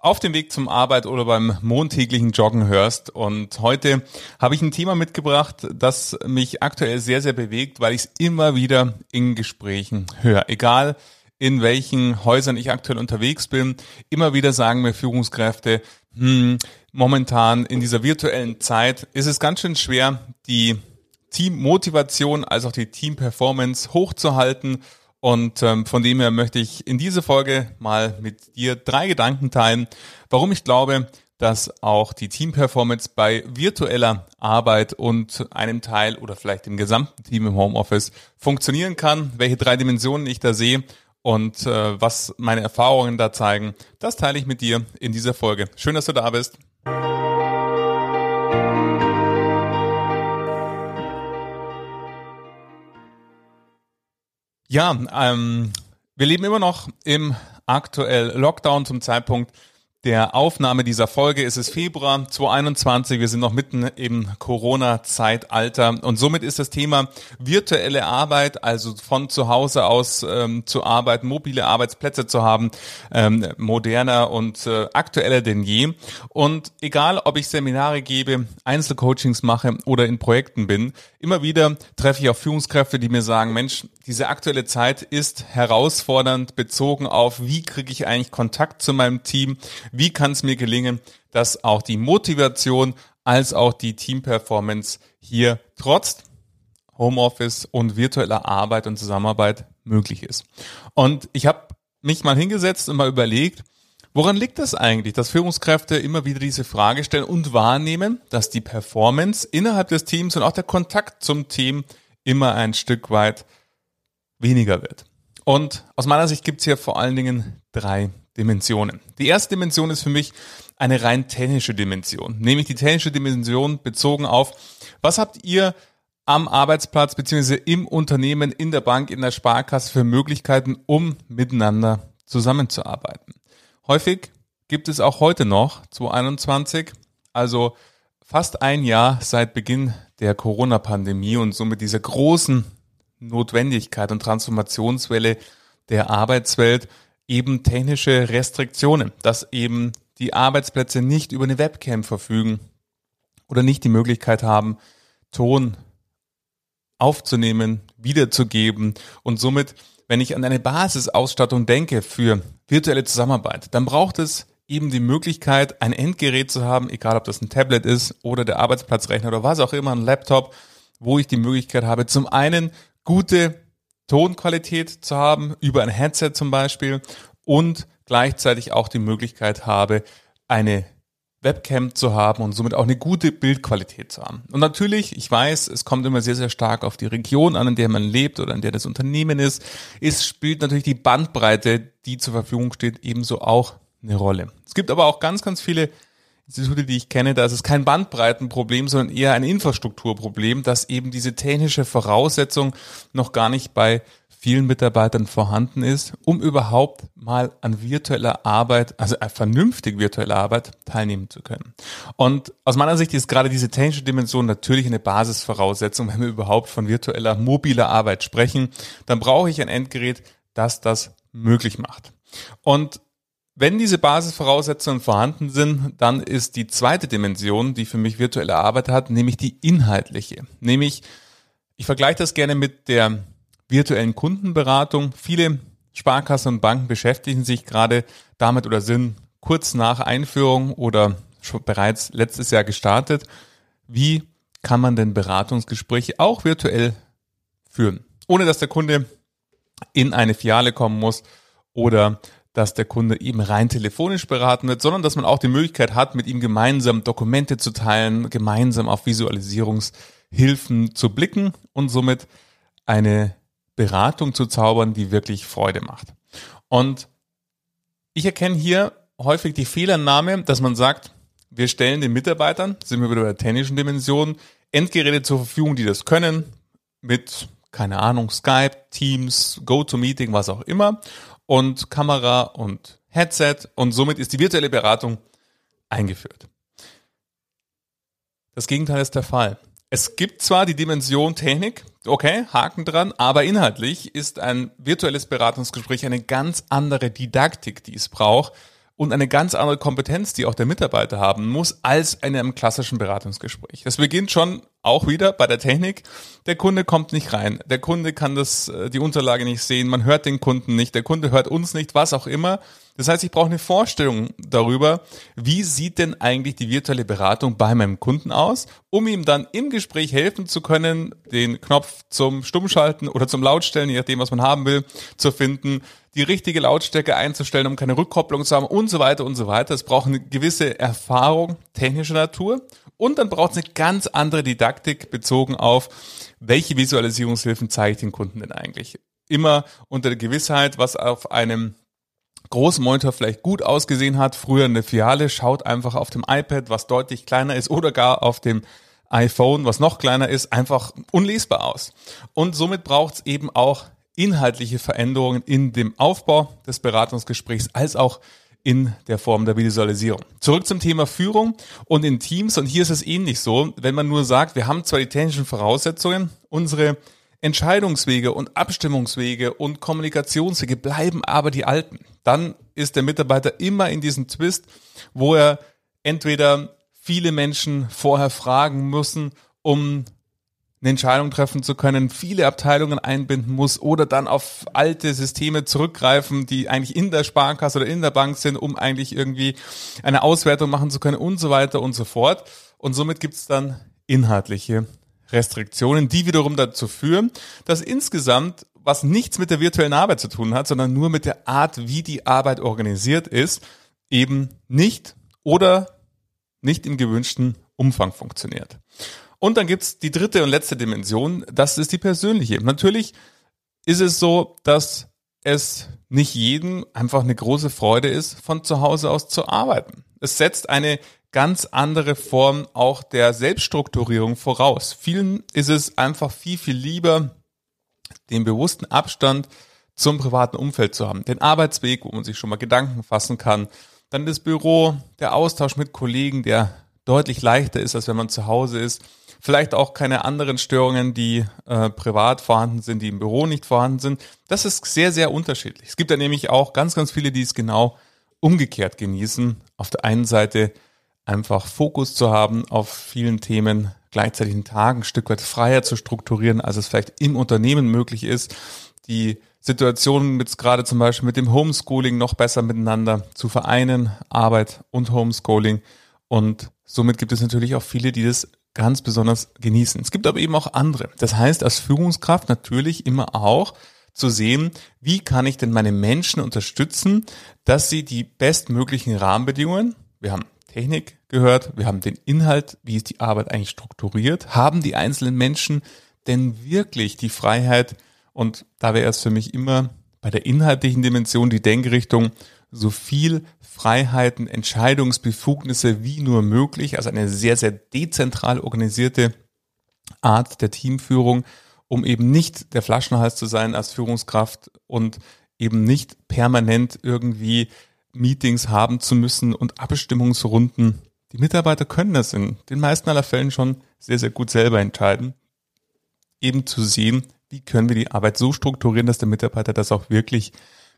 auf dem Weg zum Arbeit oder beim montäglichen Joggen hörst. Und heute habe ich ein Thema mitgebracht, das mich aktuell sehr, sehr bewegt, weil ich es immer wieder in Gesprächen höre. Egal in welchen Häusern ich aktuell unterwegs bin, immer wieder sagen mir Führungskräfte, hm, momentan in dieser virtuellen Zeit ist es ganz schön schwer, die Teammotivation als auch die Teamperformance hochzuhalten und ähm, von dem her möchte ich in dieser Folge mal mit dir drei Gedanken teilen, warum ich glaube, dass auch die Teamperformance bei virtueller Arbeit und einem Teil oder vielleicht dem gesamten Team im Homeoffice funktionieren kann, welche drei Dimensionen ich da sehe und äh, was meine Erfahrungen da zeigen, das teile ich mit dir in dieser Folge. Schön, dass du da bist. Ja, ähm, wir leben immer noch im aktuell Lockdown zum Zeitpunkt der Aufnahme dieser Folge ist es Februar 2021. Wir sind noch mitten im Corona-Zeitalter und somit ist das Thema virtuelle Arbeit, also von zu Hause aus ähm, zu arbeiten, mobile Arbeitsplätze zu haben, ähm, moderner und äh, aktueller denn je. Und egal, ob ich Seminare gebe, Einzelcoachings mache oder in Projekten bin, immer wieder treffe ich auf Führungskräfte, die mir sagen, Mensch, diese aktuelle Zeit ist herausfordernd bezogen auf, wie kriege ich eigentlich Kontakt zu meinem Team, wie kann es mir gelingen, dass auch die Motivation als auch die Teamperformance hier trotz Homeoffice und virtueller Arbeit und Zusammenarbeit möglich ist. Und ich habe mich mal hingesetzt und mal überlegt, woran liegt das eigentlich, dass Führungskräfte immer wieder diese Frage stellen und wahrnehmen, dass die Performance innerhalb des Teams und auch der Kontakt zum Team immer ein Stück weit weniger wird. Und aus meiner Sicht gibt es hier vor allen Dingen drei Dimensionen. Die erste Dimension ist für mich eine rein technische Dimension, nämlich die technische Dimension bezogen auf, was habt ihr am Arbeitsplatz beziehungsweise im Unternehmen, in der Bank, in der Sparkasse für Möglichkeiten, um miteinander zusammenzuarbeiten. Häufig gibt es auch heute noch, 2021, also fast ein Jahr seit Beginn der Corona-Pandemie und somit dieser großen Notwendigkeit und Transformationswelle der Arbeitswelt eben technische Restriktionen, dass eben die Arbeitsplätze nicht über eine Webcam verfügen oder nicht die Möglichkeit haben, Ton aufzunehmen, wiederzugeben. Und somit, wenn ich an eine Basisausstattung denke für virtuelle Zusammenarbeit, dann braucht es eben die Möglichkeit, ein Endgerät zu haben, egal ob das ein Tablet ist oder der Arbeitsplatzrechner oder was auch immer, ein Laptop, wo ich die Möglichkeit habe, zum einen gute Tonqualität zu haben, über ein Headset zum Beispiel und gleichzeitig auch die Möglichkeit habe, eine Webcam zu haben und somit auch eine gute Bildqualität zu haben. Und natürlich, ich weiß, es kommt immer sehr, sehr stark auf die Region an, in der man lebt oder in der das Unternehmen ist. Es spielt natürlich die Bandbreite, die zur Verfügung steht, ebenso auch eine Rolle. Es gibt aber auch ganz, ganz viele Institute, die ich kenne, da ist es kein Bandbreitenproblem, sondern eher ein Infrastrukturproblem, dass eben diese technische Voraussetzung noch gar nicht bei vielen Mitarbeitern vorhanden ist, um überhaupt mal an virtueller Arbeit, also vernünftig virtueller Arbeit teilnehmen zu können. Und aus meiner Sicht ist gerade diese technische Dimension natürlich eine Basisvoraussetzung, wenn wir überhaupt von virtueller, mobiler Arbeit sprechen, dann brauche ich ein Endgerät, das das möglich macht. Und wenn diese Basisvoraussetzungen vorhanden sind, dann ist die zweite Dimension, die für mich virtuelle Arbeit hat, nämlich die inhaltliche. Nämlich, ich vergleiche das gerne mit der virtuellen Kundenberatung. Viele Sparkassen und Banken beschäftigen sich gerade damit oder sind kurz nach Einführung oder schon bereits letztes Jahr gestartet. Wie kann man denn Beratungsgespräche auch virtuell führen, ohne dass der Kunde in eine Filiale kommen muss oder dass der Kunde eben rein telefonisch beraten wird, sondern dass man auch die Möglichkeit hat, mit ihm gemeinsam Dokumente zu teilen, gemeinsam auf Visualisierungshilfen zu blicken und somit eine Beratung zu zaubern, die wirklich Freude macht. Und ich erkenne hier häufig die Fehlannahme, dass man sagt, wir stellen den Mitarbeitern, sind wir wieder bei der technischen Dimension, Endgeräte zur Verfügung, die das können, mit, keine Ahnung, Skype, Teams, GoToMeeting, was auch immer, und Kamera und Headset, und somit ist die virtuelle Beratung eingeführt. Das Gegenteil ist der Fall. Es gibt zwar die Dimension Technik, okay, Haken dran, aber inhaltlich ist ein virtuelles Beratungsgespräch eine ganz andere Didaktik, die es braucht, und eine ganz andere Kompetenz, die auch der Mitarbeiter haben muss, als in einem klassischen Beratungsgespräch. Das beginnt schon auch wieder bei der Technik. Der Kunde kommt nicht rein. Der Kunde kann das, äh, die Unterlage nicht sehen. Man hört den Kunden nicht. Der Kunde hört uns nicht, was auch immer. Das heißt, ich brauche eine Vorstellung darüber, wie sieht denn eigentlich die virtuelle Beratung bei meinem Kunden aus, um ihm dann im Gespräch helfen zu können, den Knopf zum Stummschalten oder zum Lautstellen, je nachdem, was man haben will, zu finden, die richtige Lautstärke einzustellen, um keine Rückkopplung zu haben und so weiter und so weiter. Es braucht eine gewisse Erfahrung technischer Natur und dann braucht es eine ganz andere Didaktik bezogen auf, welche Visualisierungshilfen zeige ich den Kunden denn eigentlich. Immer unter der Gewissheit, was auf einem großen Monitor vielleicht gut ausgesehen hat, früher eine Fiale, schaut einfach auf dem iPad, was deutlich kleiner ist oder gar auf dem iPhone, was noch kleiner ist, einfach unlesbar aus. Und somit braucht es eben auch inhaltliche Veränderungen in dem Aufbau des Beratungsgesprächs als auch in der Form der Visualisierung. Zurück zum Thema Führung und in Teams. Und hier ist es ähnlich so, wenn man nur sagt, wir haben zwar die technischen Voraussetzungen, unsere Entscheidungswege und Abstimmungswege und Kommunikationswege bleiben aber die alten. Dann ist der Mitarbeiter immer in diesem Twist, wo er entweder viele Menschen vorher fragen müssen, um eine Entscheidung treffen zu können, viele Abteilungen einbinden muss oder dann auf alte Systeme zurückgreifen, die eigentlich in der Sparkasse oder in der Bank sind, um eigentlich irgendwie eine Auswertung machen zu können und so weiter und so fort. Und somit gibt es dann inhaltliche Restriktionen, die wiederum dazu führen, dass insgesamt was nichts mit der virtuellen Arbeit zu tun hat, sondern nur mit der Art, wie die Arbeit organisiert ist, eben nicht oder nicht im gewünschten Umfang funktioniert. Und dann gibt's die dritte und letzte Dimension, das ist die persönliche. Natürlich ist es so, dass es nicht jedem einfach eine große Freude ist, von zu Hause aus zu arbeiten. Es setzt eine ganz andere Form auch der Selbststrukturierung voraus. Vielen ist es einfach viel, viel lieber, den bewussten Abstand zum privaten Umfeld zu haben. Den Arbeitsweg, wo man sich schon mal Gedanken fassen kann. Dann das Büro, der Austausch mit Kollegen, der deutlich leichter ist, als wenn man zu Hause ist. Vielleicht auch keine anderen Störungen, die äh, privat vorhanden sind, die im Büro nicht vorhanden sind. Das ist sehr, sehr unterschiedlich. Es gibt da nämlich auch ganz, ganz viele, die es genau umgekehrt genießen. Auf der einen Seite einfach Fokus zu haben auf vielen Themen, gleichzeitig einen Tag ein Stück weit freier zu strukturieren, als es vielleicht im Unternehmen möglich ist, die Situationen mit gerade zum Beispiel mit dem Homeschooling noch besser miteinander zu vereinen, Arbeit und Homeschooling. Und somit gibt es natürlich auch viele, die das ganz besonders genießen. Es gibt aber eben auch andere. Das heißt, als Führungskraft natürlich immer auch zu sehen, wie kann ich denn meine Menschen unterstützen, dass sie die bestmöglichen Rahmenbedingungen, wir haben Technik gehört, wir haben den Inhalt, wie ist die Arbeit eigentlich strukturiert, haben die einzelnen Menschen denn wirklich die Freiheit, und da wäre es für mich immer bei der inhaltlichen Dimension die Denkrichtung, so viel Freiheiten, Entscheidungsbefugnisse wie nur möglich, also eine sehr, sehr dezentral organisierte Art der Teamführung, um eben nicht der Flaschenhals zu sein als Führungskraft und eben nicht permanent irgendwie Meetings haben zu müssen und Abstimmungsrunden. Die Mitarbeiter können das in den meisten aller Fällen schon sehr, sehr gut selber entscheiden. Eben zu sehen, wie können wir die Arbeit so strukturieren, dass der Mitarbeiter das auch wirklich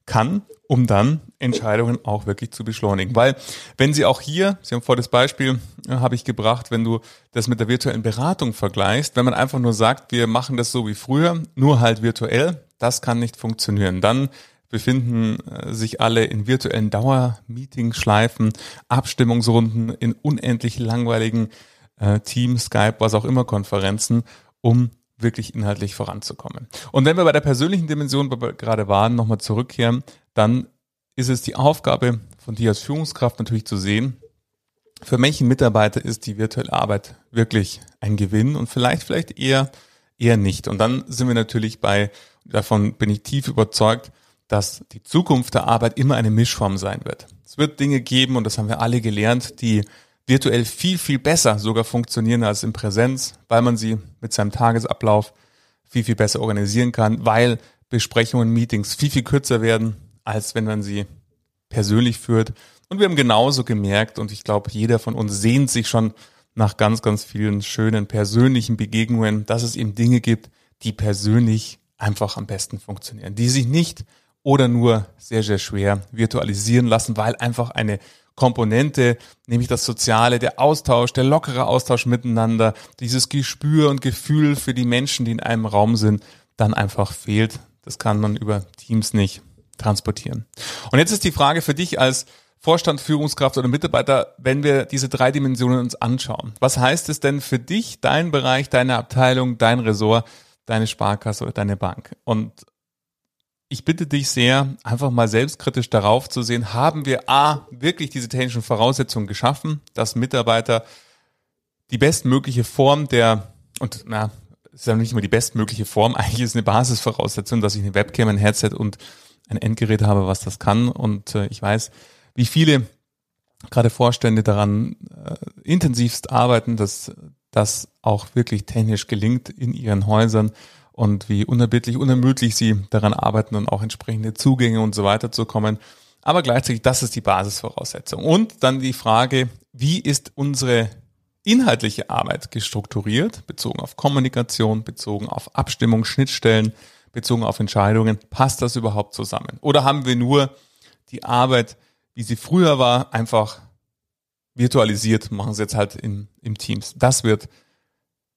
kann, um dann Entscheidungen auch wirklich zu beschleunigen. Weil wenn Sie auch hier, Sie haben vor das Beispiel, äh, habe ich gebracht, wenn du das mit der virtuellen Beratung vergleichst, wenn man einfach nur sagt, wir machen das so wie früher, nur halt virtuell, das kann nicht funktionieren. Dann befinden äh, sich alle in virtuellen Dauermeeting-Schleifen, Abstimmungsrunden, in unendlich langweiligen äh, Team, Skype, was auch immer Konferenzen, um wirklich inhaltlich voranzukommen. Und wenn wir bei der persönlichen Dimension, wo wir gerade waren, nochmal zurückkehren, dann ist es die Aufgabe von dir als Führungskraft natürlich zu sehen, für welchen Mitarbeiter ist die virtuelle Arbeit wirklich ein Gewinn und vielleicht, vielleicht eher, eher nicht. Und dann sind wir natürlich bei, davon bin ich tief überzeugt, dass die Zukunft der Arbeit immer eine Mischform sein wird. Es wird Dinge geben, und das haben wir alle gelernt, die virtuell viel, viel besser sogar funktionieren als in Präsenz, weil man sie mit seinem Tagesablauf viel, viel besser organisieren kann, weil Besprechungen, Meetings viel, viel kürzer werden, als wenn man sie persönlich führt. Und wir haben genauso gemerkt, und ich glaube, jeder von uns sehnt sich schon nach ganz, ganz vielen schönen persönlichen Begegnungen, dass es eben Dinge gibt, die persönlich einfach am besten funktionieren, die sich nicht oder nur sehr, sehr schwer virtualisieren lassen, weil einfach eine Komponente, nämlich das Soziale, der Austausch, der lockere Austausch miteinander, dieses Gespür und Gefühl für die Menschen, die in einem Raum sind, dann einfach fehlt. Das kann man über Teams nicht transportieren. Und jetzt ist die Frage für dich als Vorstand, Führungskraft oder Mitarbeiter, wenn wir diese drei Dimensionen uns anschauen. Was heißt es denn für dich, dein Bereich, deine Abteilung, dein Ressort, deine Sparkasse oder deine Bank? Und ich bitte dich sehr, einfach mal selbstkritisch darauf zu sehen, haben wir A, wirklich diese technischen Voraussetzungen geschaffen, dass Mitarbeiter die bestmögliche Form der, und na, ist ja nicht immer die bestmögliche Form, eigentlich ist eine Basisvoraussetzung, dass ich eine Webcam, ein Headset und ein Endgerät habe, was das kann. Und äh, ich weiß, wie viele gerade Vorstände daran äh, intensivst arbeiten, dass das auch wirklich technisch gelingt in ihren Häusern und wie unerbittlich, unermüdlich sie daran arbeiten und auch entsprechende Zugänge und so weiter zu kommen. Aber gleichzeitig, das ist die Basisvoraussetzung. Und dann die Frage, wie ist unsere inhaltliche Arbeit gestrukturiert, bezogen auf Kommunikation, bezogen auf Abstimmung, Schnittstellen, bezogen auf Entscheidungen, passt das überhaupt zusammen? Oder haben wir nur die Arbeit, wie sie früher war, einfach virtualisiert, machen sie jetzt halt in, im Teams. Das wird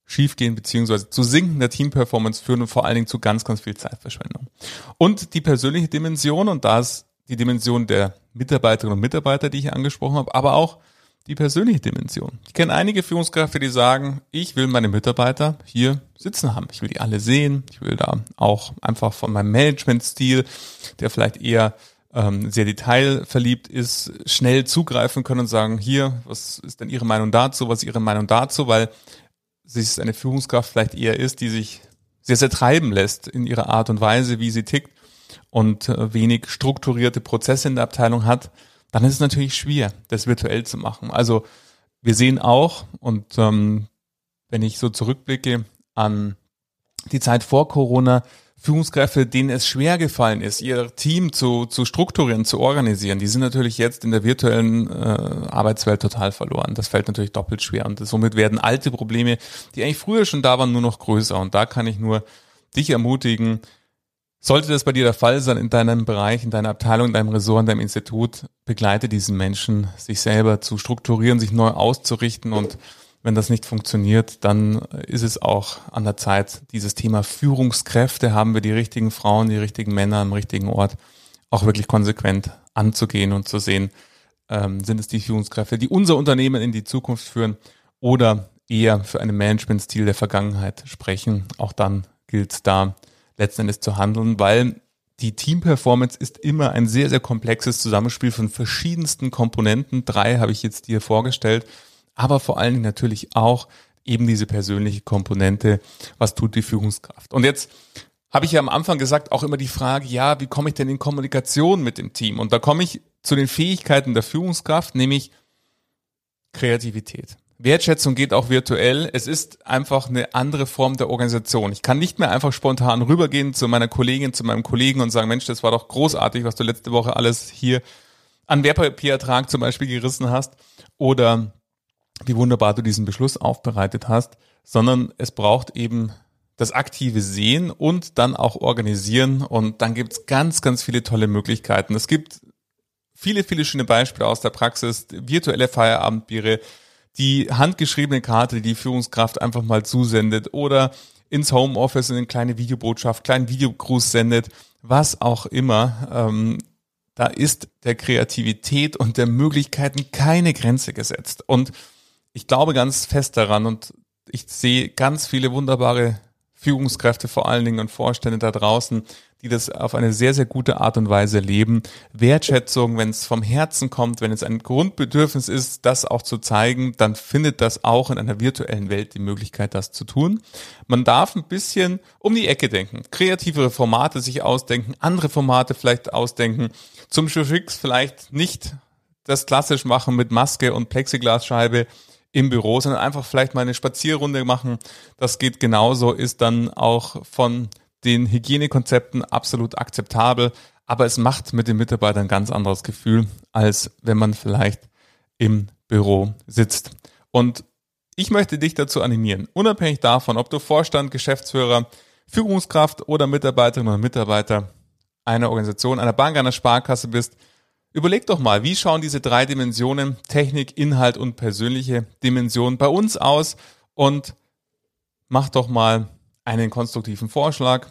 schiefgehen beziehungsweise zu sinkender Teamperformance führen und vor allen Dingen zu ganz, ganz viel Zeitverschwendung. Und die persönliche Dimension, und da ist die Dimension der Mitarbeiterinnen und Mitarbeiter, die ich angesprochen habe, aber auch die persönliche Dimension. Ich kenne einige Führungskräfte, die sagen, ich will meine Mitarbeiter hier sitzen haben. Ich will die alle sehen. Ich will da auch einfach von meinem Managementstil, der vielleicht eher ähm, sehr detailverliebt ist, schnell zugreifen können und sagen, hier, was ist denn Ihre Meinung dazu, was ist Ihre Meinung dazu, weil sich eine Führungskraft vielleicht eher ist, die sich sehr, sehr treiben lässt in ihrer Art und Weise, wie sie tickt und äh, wenig strukturierte Prozesse in der Abteilung hat, dann ist es natürlich schwer, das virtuell zu machen. Also wir sehen auch, und ähm, wenn ich so zurückblicke an die Zeit vor Corona, Führungskräfte, denen es schwer gefallen ist, ihr Team zu, zu strukturieren, zu organisieren, die sind natürlich jetzt in der virtuellen äh, Arbeitswelt total verloren. Das fällt natürlich doppelt schwer. Und somit werden alte Probleme, die eigentlich früher schon da waren, nur noch größer. Und da kann ich nur dich ermutigen, sollte das bei dir der Fall sein in deinem Bereich, in deiner Abteilung, in deinem Ressort, in deinem Institut, begleite diesen Menschen, sich selber zu strukturieren, sich neu auszurichten und wenn das nicht funktioniert, dann ist es auch an der Zeit, dieses Thema Führungskräfte, haben wir die richtigen Frauen, die richtigen Männer am richtigen Ort, auch wirklich konsequent anzugehen und zu sehen, ähm, sind es die Führungskräfte, die unser Unternehmen in die Zukunft führen oder eher für einen Managementstil der Vergangenheit sprechen. Auch dann gilt es da letzten Endes zu handeln, weil die Teamperformance ist immer ein sehr, sehr komplexes Zusammenspiel von verschiedensten Komponenten. Drei habe ich jetzt dir vorgestellt aber vor allen Dingen natürlich auch eben diese persönliche Komponente, was tut die Führungskraft. Und jetzt habe ich ja am Anfang gesagt, auch immer die Frage, ja, wie komme ich denn in Kommunikation mit dem Team? Und da komme ich zu den Fähigkeiten der Führungskraft, nämlich Kreativität. Wertschätzung geht auch virtuell. Es ist einfach eine andere Form der Organisation. Ich kann nicht mehr einfach spontan rübergehen zu meiner Kollegin, zu meinem Kollegen und sagen, Mensch, das war doch großartig, was du letzte Woche alles hier an Wertpapierertrag zum Beispiel gerissen hast. Oder wie wunderbar du diesen Beschluss aufbereitet hast, sondern es braucht eben das aktive Sehen und dann auch organisieren und dann gibt's ganz, ganz viele tolle Möglichkeiten. Es gibt viele, viele schöne Beispiele aus der Praxis, virtuelle Feierabendbiere, die handgeschriebene Karte, die die Führungskraft einfach mal zusendet oder ins Homeoffice in eine kleine Videobotschaft, kleinen Videogruß sendet, was auch immer. Ähm, da ist der Kreativität und der Möglichkeiten keine Grenze gesetzt. Und ich glaube ganz fest daran und ich sehe ganz viele wunderbare Führungskräfte vor allen Dingen und Vorstände da draußen, die das auf eine sehr, sehr gute Art und Weise leben. Wertschätzung, wenn es vom Herzen kommt, wenn es ein Grundbedürfnis ist, das auch zu zeigen, dann findet das auch in einer virtuellen Welt die Möglichkeit, das zu tun. Man darf ein bisschen um die Ecke denken, kreativere Formate sich ausdenken, andere Formate vielleicht ausdenken, zum Fix vielleicht nicht das klassisch machen mit Maske und Plexiglasscheibe im Büro, sondern einfach vielleicht mal eine Spazierrunde machen. Das geht genauso, ist dann auch von den Hygienekonzepten absolut akzeptabel, aber es macht mit den Mitarbeitern ein ganz anderes Gefühl, als wenn man vielleicht im Büro sitzt. Und ich möchte dich dazu animieren, unabhängig davon, ob du Vorstand, Geschäftsführer, Führungskraft oder Mitarbeiterin oder Mitarbeiter einer Organisation, einer Bank, einer Sparkasse bist, überleg doch mal, wie schauen diese drei Dimensionen, Technik, Inhalt und persönliche Dimension bei uns aus? Und mach doch mal einen konstruktiven Vorschlag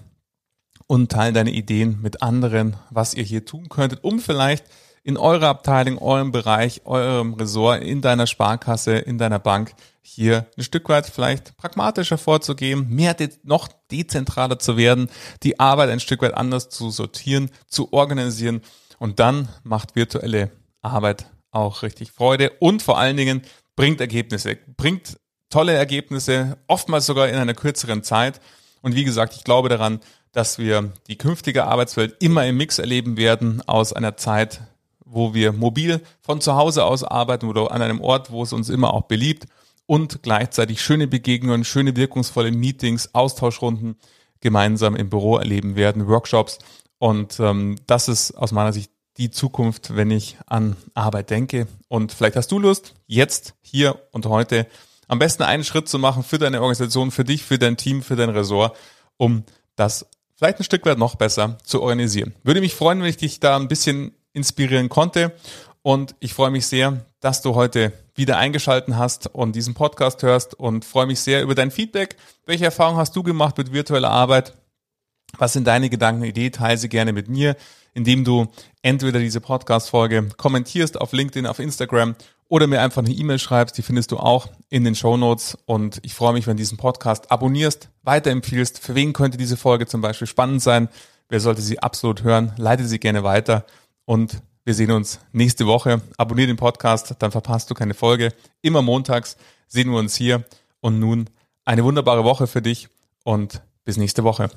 und teile deine Ideen mit anderen, was ihr hier tun könntet, um vielleicht in eurer Abteilung, eurem Bereich, eurem Ressort, in deiner Sparkasse, in deiner Bank hier ein Stück weit vielleicht pragmatischer vorzugehen, mehr de noch dezentraler zu werden, die Arbeit ein Stück weit anders zu sortieren, zu organisieren und dann macht virtuelle Arbeit auch richtig Freude und vor allen Dingen bringt Ergebnisse, bringt tolle Ergebnisse, oftmals sogar in einer kürzeren Zeit. Und wie gesagt, ich glaube daran, dass wir die künftige Arbeitswelt immer im Mix erleben werden aus einer Zeit, wo wir mobil von zu Hause aus arbeiten oder an einem Ort, wo es uns immer auch beliebt und gleichzeitig schöne Begegnungen, schöne wirkungsvolle Meetings, Austauschrunden gemeinsam im Büro erleben werden, Workshops. Und ähm, das ist aus meiner Sicht die Zukunft, wenn ich an Arbeit denke. Und vielleicht hast du Lust, jetzt, hier und heute am besten einen Schritt zu machen für deine Organisation, für dich, für dein Team, für dein Ressort, um das vielleicht ein Stück weit noch besser zu organisieren. Würde mich freuen, wenn ich dich da ein bisschen inspirieren konnte. Und ich freue mich sehr, dass du heute wieder eingeschalten hast und diesen Podcast hörst und freue mich sehr über dein Feedback. Welche Erfahrungen hast du gemacht mit virtueller Arbeit? Was sind deine Gedanken, Ideen? Teile sie gerne mit mir, indem du entweder diese Podcast-Folge kommentierst auf LinkedIn, auf Instagram oder mir einfach eine E-Mail schreibst. Die findest du auch in den Show Notes. Und ich freue mich, wenn du diesen Podcast abonnierst, weiterempfiehlst. Für wen könnte diese Folge zum Beispiel spannend sein? Wer sollte sie absolut hören? Leite sie gerne weiter. Und wir sehen uns nächste Woche. Abonniere den Podcast, dann verpasst du keine Folge. Immer montags sehen wir uns hier. Und nun eine wunderbare Woche für dich und bis nächste Woche.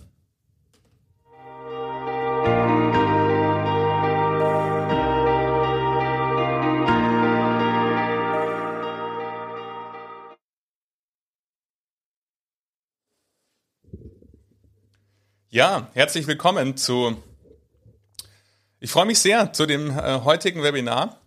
Ja, herzlich willkommen zu, ich freue mich sehr zu dem äh, heutigen Webinar.